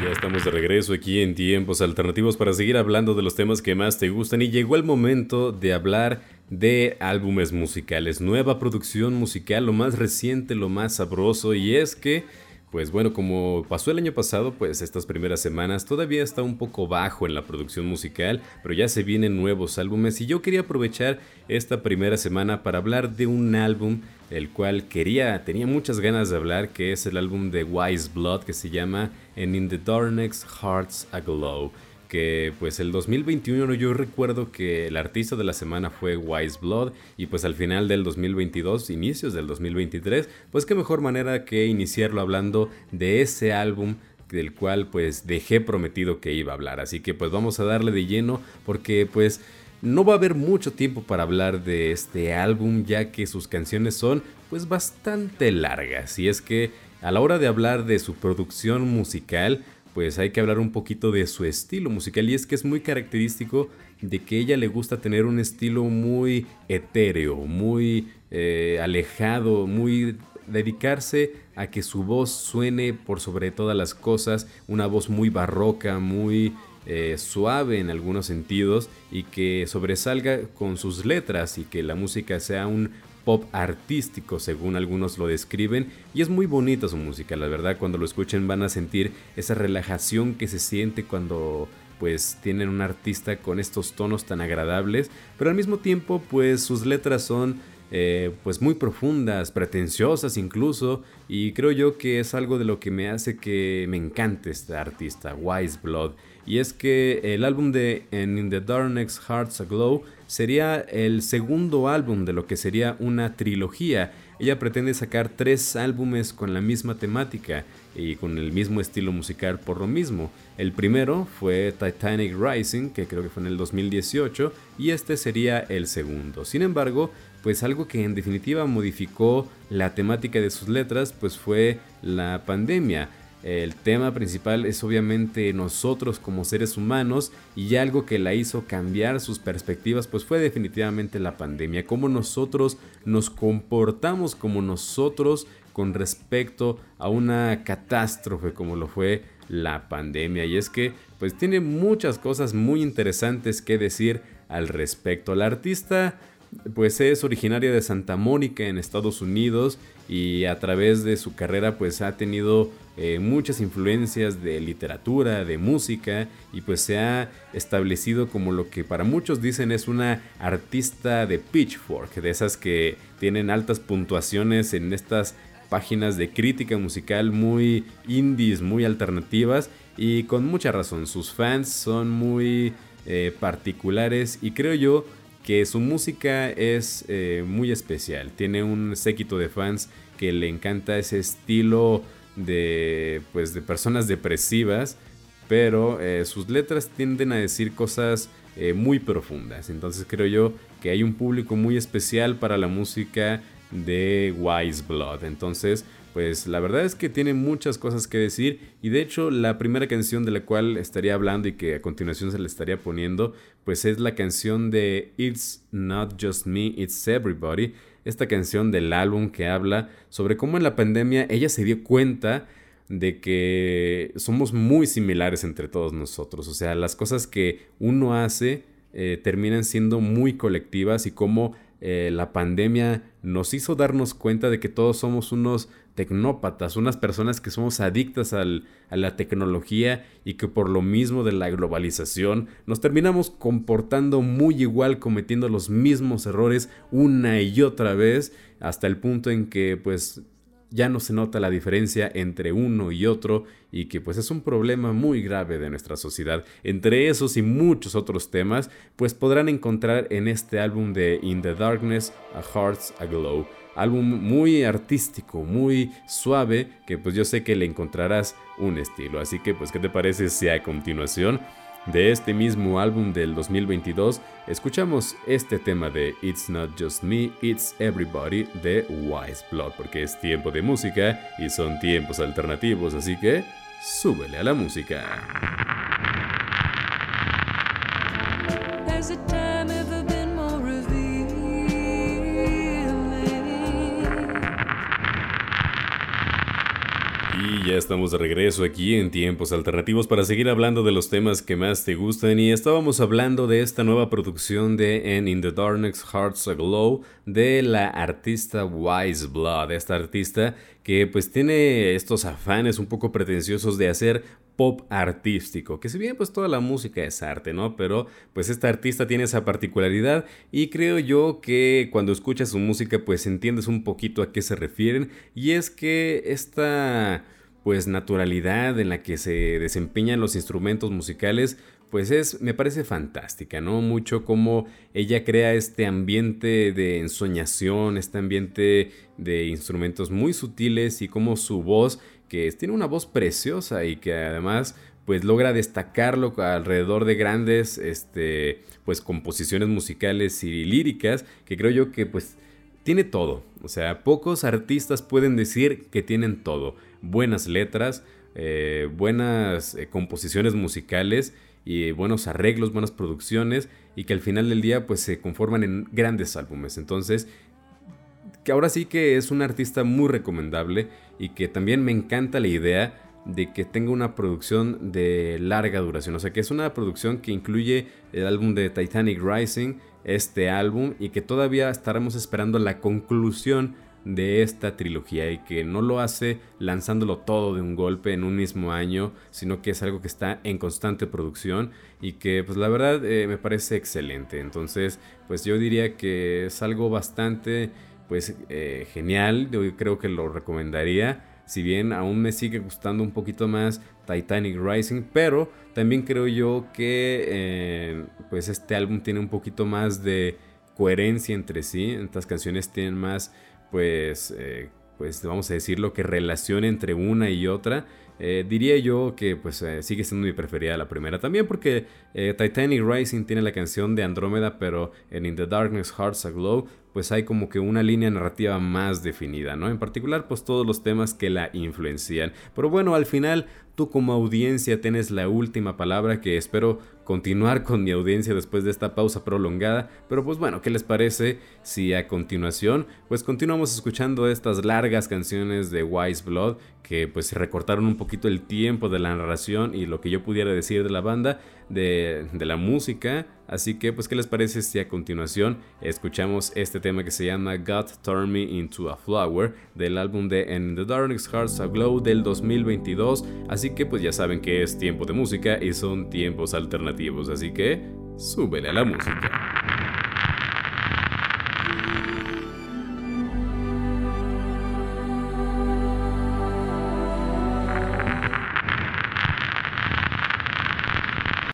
Ya estamos de regreso aquí en Tiempos Alternativos para seguir hablando de los temas que más te gustan. Y llegó el momento de hablar de álbumes musicales, nueva producción musical, lo más reciente, lo más sabroso. Y es que pues bueno, como pasó el año pasado, pues estas primeras semanas todavía está un poco bajo en la producción musical, pero ya se vienen nuevos álbumes y yo quería aprovechar esta primera semana para hablar de un álbum el cual quería, tenía muchas ganas de hablar, que es el álbum de Wise Blood que se llama And in the Darkness Hearts Aglow que pues el 2021 yo recuerdo que el artista de la semana fue Wise Blood y pues al final del 2022, inicios del 2023, pues qué mejor manera que iniciarlo hablando de ese álbum del cual pues dejé prometido que iba a hablar. Así que pues vamos a darle de lleno porque pues no va a haber mucho tiempo para hablar de este álbum ya que sus canciones son pues bastante largas y es que a la hora de hablar de su producción musical pues hay que hablar un poquito de su estilo musical y es que es muy característico de que ella le gusta tener un estilo muy etéreo, muy eh, alejado, muy dedicarse a que su voz suene por sobre todas las cosas, una voz muy barroca, muy eh, suave en algunos sentidos y que sobresalga con sus letras y que la música sea un pop artístico, según algunos lo describen, y es muy bonita su música, la verdad, cuando lo escuchen van a sentir esa relajación que se siente cuando pues tienen un artista con estos tonos tan agradables, pero al mismo tiempo pues sus letras son eh, pues muy profundas, pretenciosas incluso, y creo yo que es algo de lo que me hace que me encante este artista, Wise Blood. Y es que el álbum de In the Darkness Hearts Aglow sería el segundo álbum de lo que sería una trilogía. Ella pretende sacar tres álbumes con la misma temática y con el mismo estilo musical por lo mismo. El primero fue Titanic Rising, que creo que fue en el 2018, y este sería el segundo. Sin embargo, pues algo que en definitiva modificó la temática de sus letras, pues fue la pandemia. El tema principal es obviamente nosotros como seres humanos y algo que la hizo cambiar sus perspectivas pues fue definitivamente la pandemia, cómo nosotros nos comportamos como nosotros con respecto a una catástrofe como lo fue la pandemia y es que pues tiene muchas cosas muy interesantes que decir al respecto. La artista pues es originaria de Santa Mónica en Estados Unidos y a través de su carrera pues ha tenido eh, muchas influencias de literatura, de música y pues se ha establecido como lo que para muchos dicen es una artista de pitchfork, de esas que tienen altas puntuaciones en estas páginas de crítica musical muy indies, muy alternativas y con mucha razón, sus fans son muy eh, particulares y creo yo que su música es eh, muy especial. Tiene un séquito de fans que le encanta ese estilo de, pues, de personas depresivas, pero eh, sus letras tienden a decir cosas eh, muy profundas. Entonces creo yo que hay un público muy especial para la música de Wise Blood. Entonces pues la verdad es que tiene muchas cosas que decir. Y de hecho la primera canción de la cual estaría hablando y que a continuación se le estaría poniendo pues es la canción de It's Not Just Me, It's Everybody, esta canción del álbum que habla sobre cómo en la pandemia ella se dio cuenta de que somos muy similares entre todos nosotros, o sea, las cosas que uno hace eh, terminan siendo muy colectivas y cómo eh, la pandemia nos hizo darnos cuenta de que todos somos unos tecnópatas, unas personas que somos adictas a la tecnología y que por lo mismo de la globalización nos terminamos comportando muy igual, cometiendo los mismos errores una y otra vez, hasta el punto en que pues ya no se nota la diferencia entre uno y otro y que pues es un problema muy grave de nuestra sociedad. Entre esos y muchos otros temas, pues podrán encontrar en este álbum de In the Darkness a Hearts Aglow. Álbum muy artístico, muy suave, que pues yo sé que le encontrarás un estilo. Así que pues, ¿qué te parece si a continuación de este mismo álbum del 2022, escuchamos este tema de It's Not Just Me, It's Everybody de Wise Blood, porque es tiempo de música y son tiempos alternativos, así que súbele a la música. Y ya estamos de regreso aquí en Tiempos Alternativos para seguir hablando de los temas que más te gustan y estábamos hablando de esta nueva producción de En In The Darkness Hearts Aglow de la artista Wise Blood, esta artista que pues tiene estos afanes un poco pretenciosos de hacer pop artístico, que si bien pues toda la música es arte, ¿no? Pero pues esta artista tiene esa particularidad y creo yo que cuando escuchas su música pues entiendes un poquito a qué se refieren y es que esta pues naturalidad en la que se desempeñan los instrumentos musicales pues es, me parece fantástica, ¿no? Mucho como ella crea este ambiente de ensoñación, este ambiente de instrumentos muy sutiles y como su voz que tiene una voz preciosa y que además pues logra destacarlo alrededor de grandes este, pues composiciones musicales y líricas que creo yo que pues tiene todo. O sea, pocos artistas pueden decir que tienen todo. Buenas letras, eh, buenas eh, composiciones musicales y buenos arreglos, buenas producciones y que al final del día pues se conforman en grandes álbumes. Entonces que ahora sí que es un artista muy recomendable y que también me encanta la idea de que tenga una producción de larga duración. O sea, que es una producción que incluye el álbum de Titanic Rising, este álbum, y que todavía estaremos esperando la conclusión de esta trilogía y que no lo hace lanzándolo todo de un golpe en un mismo año, sino que es algo que está en constante producción y que pues la verdad eh, me parece excelente. Entonces pues yo diría que es algo bastante pues eh, genial, yo creo que lo recomendaría. Si bien aún me sigue gustando un poquito más Titanic Rising, pero también creo yo que eh, pues este álbum tiene un poquito más de coherencia entre sí. Estas canciones tienen más, pues, eh, pues vamos a decirlo, que relación entre una y otra. Diría yo que pues sigue siendo mi preferida la primera también porque Titanic Rising tiene la canción de Andrómeda pero en In the Darkness Hearts Aglow pues hay como que una línea narrativa más definida, ¿no? En particular, pues todos los temas que la influencian. Pero bueno, al final tú como audiencia tienes la última palabra que espero continuar con mi audiencia después de esta pausa prolongada. Pero pues bueno, ¿qué les parece si a continuación pues continuamos escuchando estas largas canciones de Wise Blood que pues recortaron un poquito el tiempo de la narración y lo que yo pudiera decir de la banda, de, la música? Así que, pues, ¿qué les parece si a continuación escuchamos este tema que se llama God Turn Me Into a Flower del álbum de In the Darkest Hearts Aglow del 2022? Así que, pues, ya saben que es tiempo de música y son tiempos alternativos. Así que, súbele a la música.